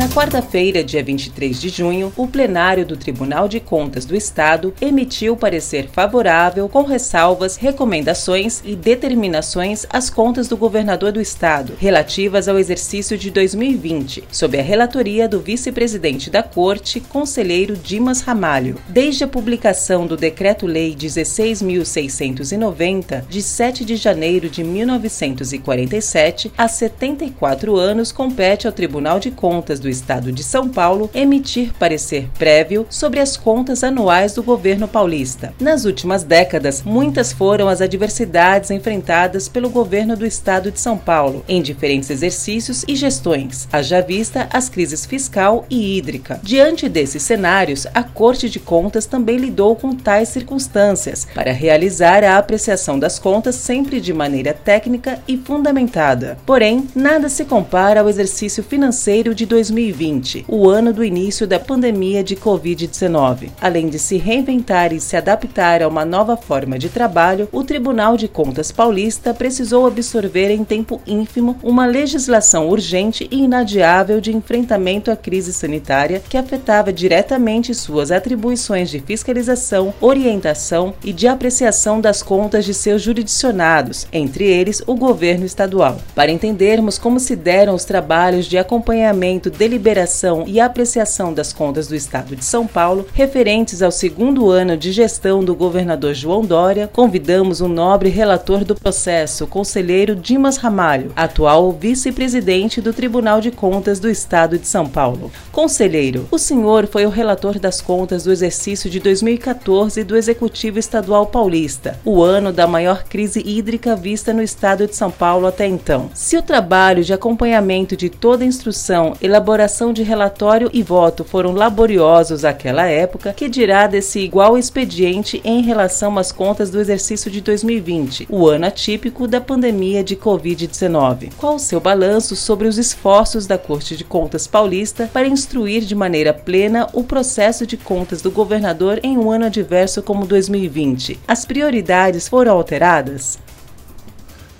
Na quarta-feira, dia 23 de junho, o plenário do Tribunal de Contas do Estado emitiu parecer favorável com ressalvas, recomendações e determinações às contas do governador do Estado, relativas ao exercício de 2020, sob a relatoria do vice-presidente da Corte, conselheiro Dimas Ramalho. Desde a publicação do Decreto-Lei 16.690, de 7 de janeiro de 1947, há 74 anos compete ao Tribunal de Contas do Estado de São Paulo emitir parecer prévio sobre as contas anuais do governo paulista. Nas últimas décadas, muitas foram as adversidades enfrentadas pelo governo do Estado de São Paulo em diferentes exercícios e gestões, haja vista as crises fiscal e hídrica. Diante desses cenários, a Corte de Contas também lidou com tais circunstâncias para realizar a apreciação das contas sempre de maneira técnica e fundamentada. Porém, nada se compara ao exercício financeiro de 2020 2020, o ano do início da pandemia de Covid-19. Além de se reinventar e se adaptar a uma nova forma de trabalho, o Tribunal de Contas Paulista precisou absorver em tempo ínfimo uma legislação urgente e inadiável de enfrentamento à crise sanitária que afetava diretamente suas atribuições de fiscalização, orientação e de apreciação das contas de seus jurisdicionados, entre eles o governo estadual. Para entendermos como se deram os trabalhos de acompanhamento deliberação e apreciação das contas do Estado de São Paulo referentes ao segundo ano de gestão do governador João Dória, convidamos o nobre relator do processo, conselheiro Dimas Ramalho, atual vice-presidente do Tribunal de Contas do Estado de São Paulo. Conselheiro, o senhor foi o relator das contas do exercício de 2014 do Executivo Estadual Paulista, o ano da maior crise hídrica vista no Estado de São Paulo até então. Se o trabalho de acompanhamento de toda a instrução elaborada elaboração de relatório e voto foram laboriosos àquela época, que dirá desse igual expediente em relação às contas do exercício de 2020, o ano atípico da pandemia de Covid-19. Qual o seu balanço sobre os esforços da Corte de Contas Paulista para instruir de maneira plena o processo de contas do governador em um ano adverso como 2020? As prioridades foram alteradas?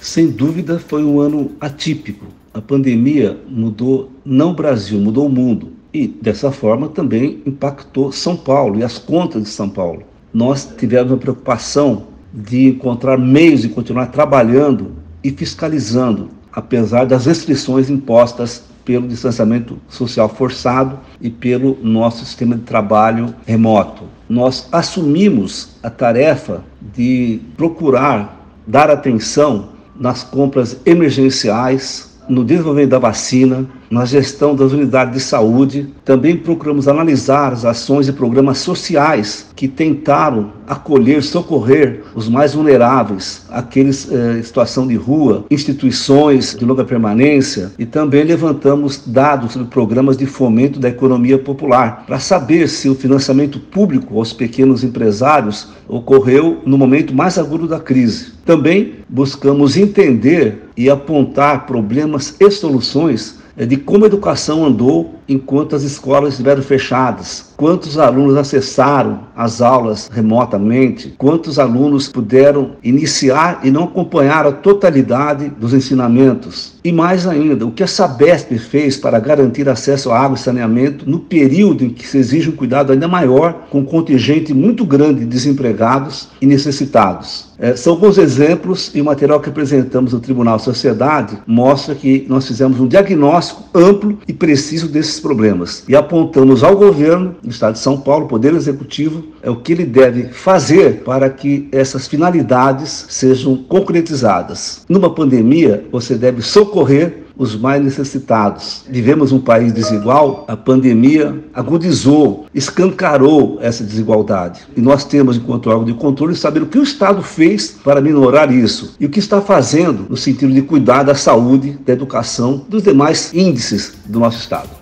Sem dúvida, foi um ano atípico a pandemia mudou não o Brasil, mudou o mundo. E dessa forma também impactou São Paulo e as contas de São Paulo. Nós tivemos a preocupação de encontrar meios de continuar trabalhando e fiscalizando, apesar das restrições impostas pelo distanciamento social forçado e pelo nosso sistema de trabalho remoto. Nós assumimos a tarefa de procurar dar atenção nas compras emergenciais no desenvolvimento da vacina, na gestão das unidades de saúde. Também procuramos analisar as ações e programas sociais que tentaram acolher, socorrer os mais vulneráveis, aqueles eh, em situação de rua, instituições de longa permanência e também levantamos dados sobre programas de fomento da economia popular para saber se o financiamento público aos pequenos empresários ocorreu no momento mais agudo da crise. Também buscamos entender e apontar problemas e soluções de como a educação andou enquanto as escolas estiveram fechadas, quantos alunos acessaram as aulas remotamente, quantos alunos puderam iniciar e não acompanhar a totalidade dos ensinamentos. E mais ainda, o que a Sabesp fez para garantir acesso à água e saneamento no período em que se exige um cuidado ainda maior com um contingente muito grande de desempregados e necessitados. É, são alguns exemplos e o material que apresentamos no Tribunal Sociedade mostra que nós fizemos um diagnóstico amplo e preciso desses esses problemas e apontamos ao governo do Estado de São Paulo, Poder Executivo, é o que ele deve fazer para que essas finalidades sejam concretizadas. Numa pandemia, você deve socorrer os mais necessitados. Vivemos um país desigual, a pandemia agudizou, escancarou essa desigualdade. E nós temos, enquanto órgão de controle, saber o que o Estado fez para minorar isso e o que está fazendo no sentido de cuidar da saúde, da educação, dos demais índices do nosso Estado.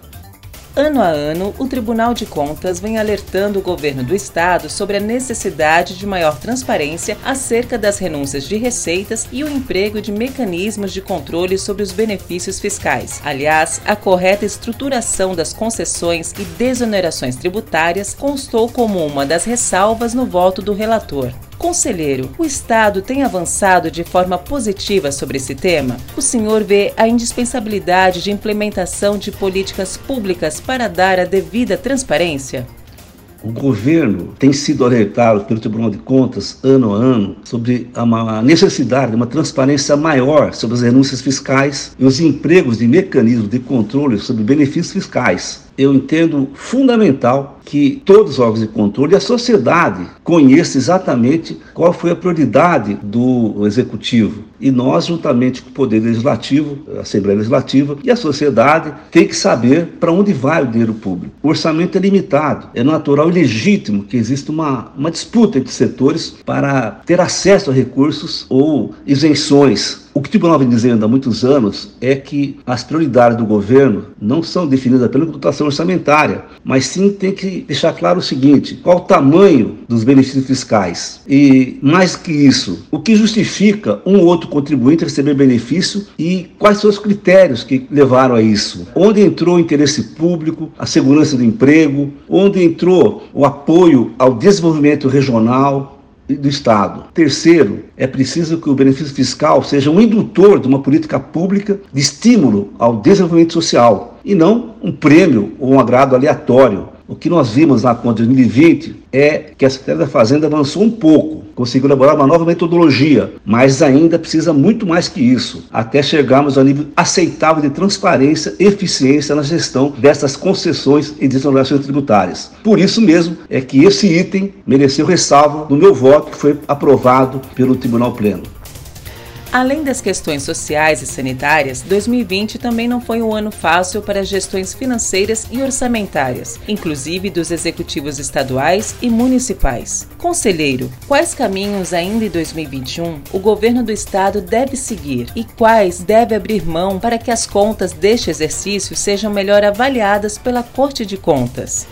Ano a ano, o Tribunal de Contas vem alertando o governo do estado sobre a necessidade de maior transparência acerca das renúncias de receitas e o emprego de mecanismos de controle sobre os benefícios fiscais. Aliás, a correta estruturação das concessões e desonerações tributárias constou como uma das ressalvas no voto do relator. Conselheiro, o Estado tem avançado de forma positiva sobre esse tema? O senhor vê a indispensabilidade de implementação de políticas públicas para dar a devida transparência? O governo tem sido alertado pelo Tribunal de Contas ano a ano sobre a necessidade de uma transparência maior sobre as renúncias fiscais e os empregos de mecanismos de controle sobre benefícios fiscais eu entendo fundamental que todos os órgãos de controle e a sociedade conheçam exatamente qual foi a prioridade do executivo. E nós, juntamente com o Poder Legislativo, a Assembleia Legislativa e a sociedade, tem que saber para onde vai o dinheiro público. O orçamento é limitado, é natural e legítimo que exista uma, uma disputa entre setores para ter acesso a recursos ou isenções o que o Tribunal vem dizendo há muitos anos é que as prioridades do governo não são definidas pela dotação orçamentária, mas sim tem que deixar claro o seguinte: qual o tamanho dos benefícios fiscais? E mais que isso, o que justifica um ou outro contribuinte receber benefício e quais são os critérios que levaram a isso? Onde entrou o interesse público, a segurança do emprego, onde entrou o apoio ao desenvolvimento regional, do Estado. Terceiro, é preciso que o benefício fiscal seja um indutor de uma política pública de estímulo ao desenvolvimento social e não um prêmio ou um agrado aleatório o que nós vimos na conta de 2020 é que a Secretaria da Fazenda avançou um pouco, conseguiu elaborar uma nova metodologia, mas ainda precisa muito mais que isso, até chegarmos ao nível aceitável de transparência e eficiência na gestão dessas concessões e desonerações tributárias. Por isso mesmo é que esse item mereceu ressalva no meu voto, que foi aprovado pelo Tribunal Pleno. Além das questões sociais e sanitárias, 2020 também não foi um ano fácil para as gestões financeiras e orçamentárias, inclusive dos executivos estaduais e municipais. Conselheiro, quais caminhos ainda em 2021 o governo do estado deve seguir e quais deve abrir mão para que as contas deste exercício sejam melhor avaliadas pela Corte de Contas?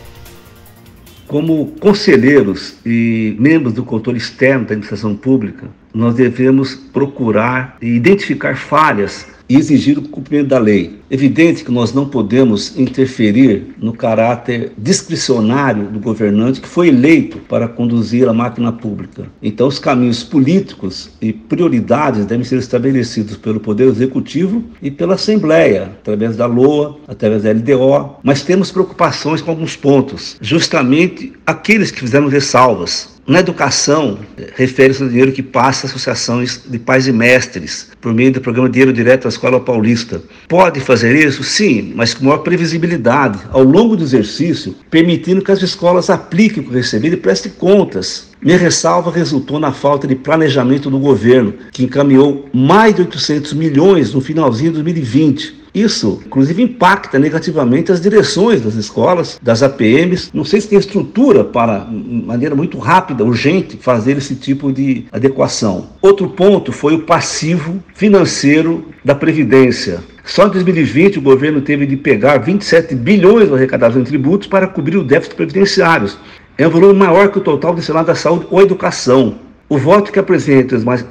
Como conselheiros e membros do controle externo da administração pública, nós devemos procurar e identificar falhas e exigir o cumprimento da lei. Evidente que nós não podemos interferir no caráter discricionário do governante que foi eleito para conduzir a máquina pública. Então, os caminhos políticos e prioridades devem ser estabelecidos pelo Poder Executivo e pela Assembleia, através da LOA, através da LDO, mas temos preocupações com alguns pontos, justamente aqueles que fizeram ressalvas na educação, refere-se ao dinheiro que passa associações de pais e mestres, por meio do programa Dinheiro Direto à Escola Paulista. Pode fazer isso? Sim, mas com maior previsibilidade, ao longo do exercício, permitindo que as escolas apliquem o que recebido e prestem contas. Minha ressalva resultou na falta de planejamento do governo, que encaminhou mais de 800 milhões no finalzinho de 2020 isso, inclusive, impacta negativamente as direções das escolas, das APMs. Não sei se tem estrutura para, de maneira muito rápida, urgente, fazer esse tipo de adequação. Outro ponto foi o passivo financeiro da Previdência. Só em 2020 o governo teve de pegar 27 bilhões de arrecadação em tributos para cobrir o déficit previdenciário. É um valor maior que o total destinado à saúde ou educação. O voto que apresentam os, mais,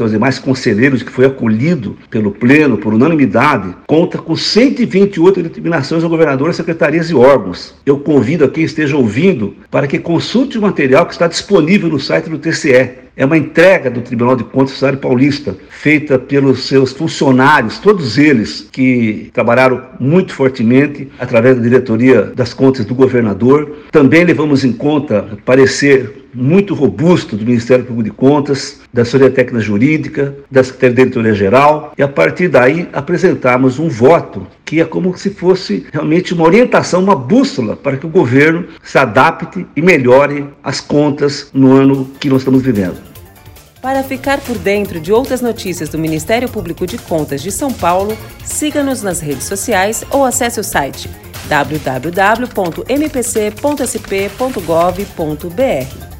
os demais conselheiros, que foi acolhido pelo Pleno por unanimidade, conta com 128 determinações ao governador, secretarias e órgãos. Eu convido a quem esteja ouvindo para que consulte o material que está disponível no site do TCE é uma entrega do Tribunal de Contas Cidade Paulista, feita pelos seus funcionários, todos eles que trabalharam muito fortemente através da diretoria das contas do governador. Também levamos em conta parecer muito robusto do Ministério Público de Contas, da Sociedade Técnica Jurídica, da Secretaria da Diretoria Geral, e a partir daí apresentarmos um voto que é como se fosse realmente uma orientação, uma bússola para que o governo se adapte e melhore as contas no ano que nós estamos vivendo. Para ficar por dentro de outras notícias do Ministério Público de Contas de São Paulo, siga-nos nas redes sociais ou acesse o site www.mpc.sp.gov.br.